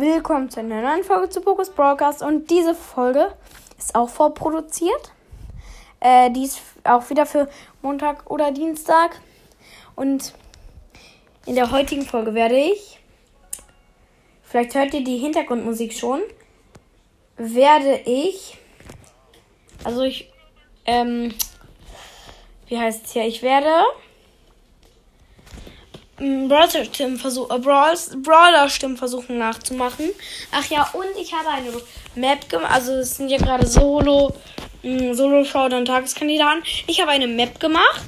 Willkommen zu einer neuen Folge zu Pokus Broadcast und diese Folge ist auch vorproduziert. Äh, die ist auch wieder für Montag oder Dienstag. Und in der heutigen Folge werde ich, vielleicht hört ihr die Hintergrundmusik schon, werde ich, also ich, ähm, wie heißt es hier? Ich werde Brawler-Stimmen versuch, äh, Brawler versuchen nachzumachen. Ach ja, und ich habe eine Map gemacht. Also es sind ja gerade Solo, mh, Solo Showdown Tageskandidaten. Ich habe eine Map gemacht.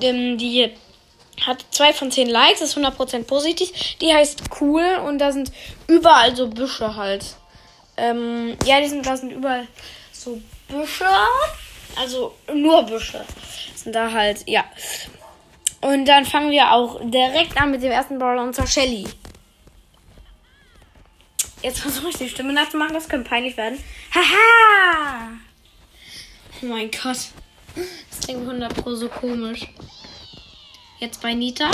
Die hat zwei von zehn Likes, ist 100% positiv. Die heißt cool und da sind überall so Büsche halt. Ähm, ja, die sind, da sind überall so Büsche. Also nur Büsche. Sind da halt, ja. Und dann fangen wir auch direkt an mit dem ersten Brawler und zwar Shelly. Jetzt versuche ich die Stimme nachzumachen, das könnte peinlich werden. Haha! Oh mein Gott. Das klingt 100 Pro so komisch. Jetzt bei Nita.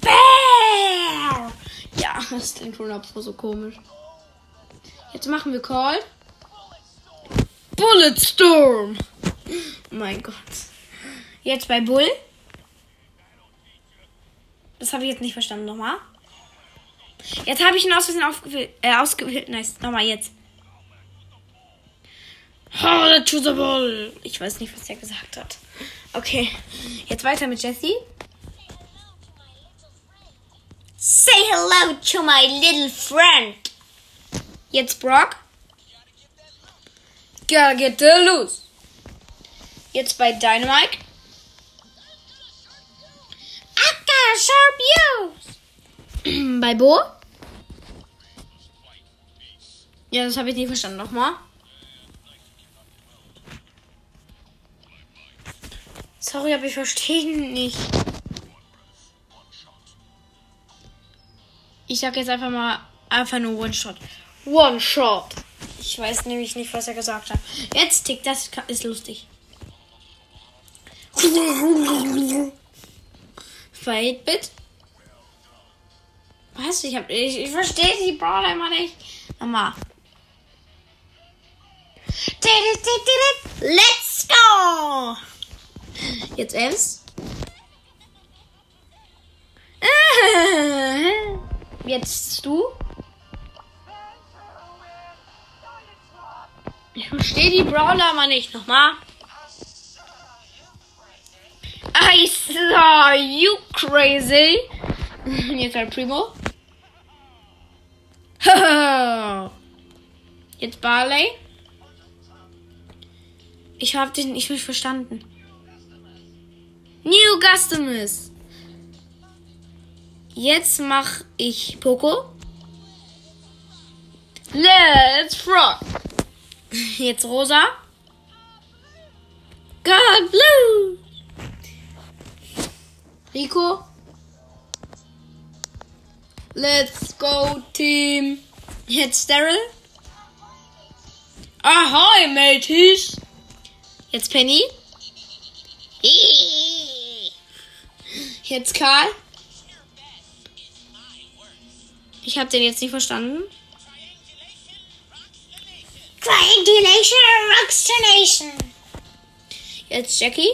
Bäh! Ja, das klingt 100 Pro so komisch. Jetzt machen wir Call. Bulletstorm! Oh mein Gott. Jetzt bei Bull. Das habe ich jetzt nicht verstanden. Nochmal. Jetzt habe ich ihn aus Versehen. Äh, ausgewählt. Nice. Nochmal jetzt. Oh, to the. Ich weiß nicht, was er gesagt hat. Okay. Jetzt weiter mit Jesse. Say hello to my little friend. Jetzt Brock. Gotta get the loose. Jetzt bei Dynamite. Sharp use. Bei Bo? Ja, das habe ich nicht verstanden. Nochmal. Sorry, aber ich verstehe nicht. Ich sag jetzt einfach mal einfach nur One-Shot. One-Shot. Ich weiß nämlich nicht, was er gesagt hat. Jetzt tickt, das ist lustig. Fade Bit. Was? Ich hab. Ich, ich verstehe die Brawler immer nicht. Nochmal. Let's go! Jetzt Ems. Jetzt du. Ich verstehe die Brawler aber nicht. Nochmal. I saw you crazy. Jetzt halt Primo. Jetzt Barley. Ich hab den nicht verstanden. New Customers. Jetzt mach ich Poco. Let's rock. Jetzt Rosa. God Blue. Rico. Let's go, Team. Jetzt Daryl. Ahoi, mateys. Jetzt Penny. Jetzt Karl. Ich habe den jetzt nicht verstanden. Triangulation Rockstonation. Jetzt Jackie.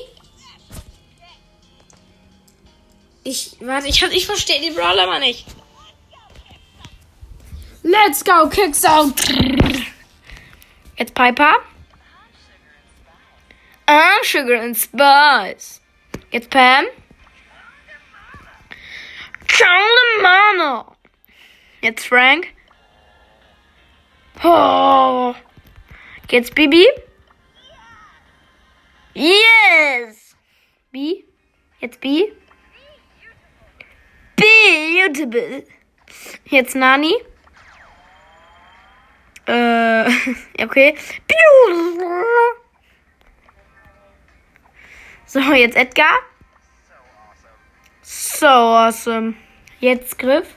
Ich, warte, ich, ich verstehe die Brawler mal nicht. Let's go, Kicks out. Jetzt Piper. Ah, Sugar and Spice. Jetzt Pam. Charlie Mama. Jetzt Frank. Oh. Jetzt Bibi. Yes. B. Jetzt B. Beautiful. Jetzt Nani. Äh, okay. So, jetzt Edgar. So awesome. Jetzt Griff.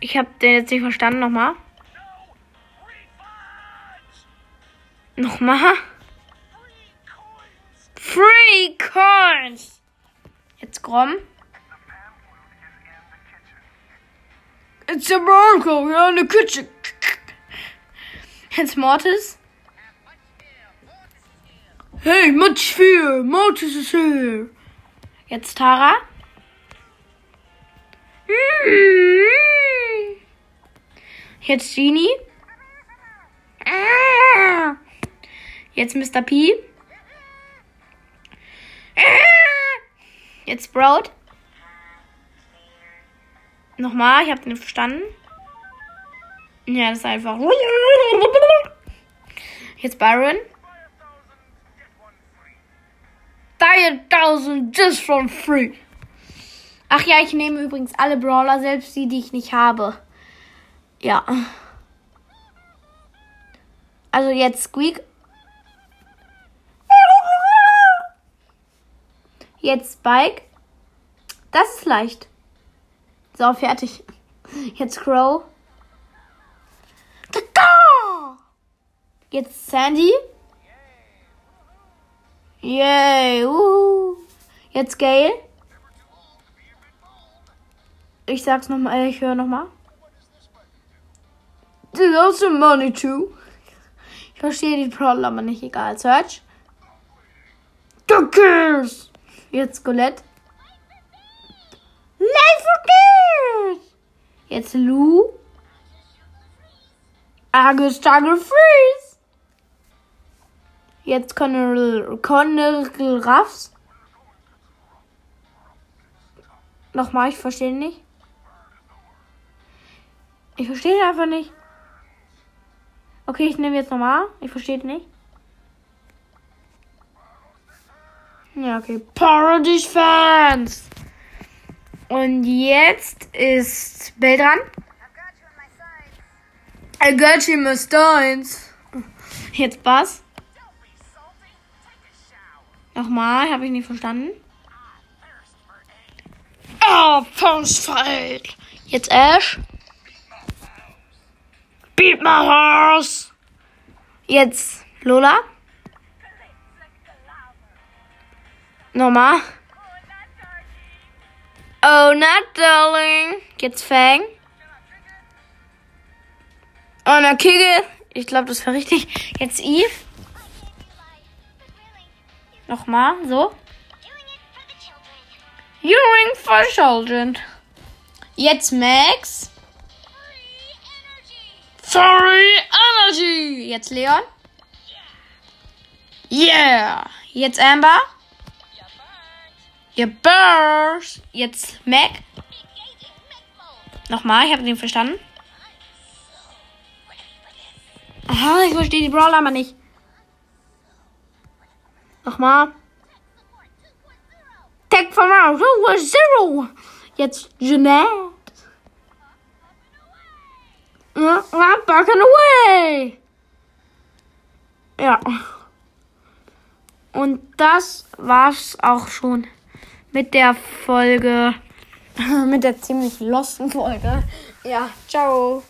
Ich habe den jetzt nicht verstanden. Nochmal. Nochmal. Free Coins. Jetzt Grom. It's a Marco, you're in the kitchen. Jetzt Mortis. Hey, much fear, Mortis is here. Jetzt Tara. Mm-hmm. Jetzt Genie. Ah. Jetzt Mr. P. Jetzt Sprout. Nochmal, ich habe den verstanden. Ja, das ist einfach. Jetzt Byron. Die thousand just for free. Ach ja, ich nehme übrigens alle Brawler, selbst die, die ich nicht habe. Ja. Also jetzt Squeak. Jetzt Spike. Das ist leicht. So, fertig. Jetzt Crow. Jetzt Sandy. Yay. Uh. Jetzt Gail. Ich sag's nochmal, ich höre nochmal. There's also money too. Ich verstehe die Problem aber nicht, egal. Search. Duckers. Jetzt Colette. Life for kids. Jetzt Lou. Argus Tiger Freeze. Jetzt Colonel, Colonel Ruffs. Nochmal, ich verstehe nicht. Ich verstehe ihn einfach nicht. Okay, ich nehme jetzt nochmal. Ich verstehe nicht. Ja, okay. Paradies Fans. Und jetzt ist Bell dran. I got you, my stones. Jetzt Bass. Nochmal, habe ich nicht verstanden. Oh, Postfight. Jetzt Ash. Beat my horse. Jetzt Lola. Nochmal. Oh, not darling. Jetzt Fang. Oh, na Kigge. Ich glaube, das war richtig. Jetzt Eve. Nochmal, so. Doing for children. Jetzt Max. Sorry, Energy. Jetzt Leon. Yeah. Jetzt Amber. Ihr Burst. Jetzt Mac. Nochmal, ich habe den verstanden. Aha, ich verstehe die Brawler aber nicht. Nochmal. Tag from. Oh, zero. Jetzt Jeanette. Ja, backing away. Ja. Und das war's auch schon mit der Folge. Mit der ziemlich losten Folge. Ja, ciao.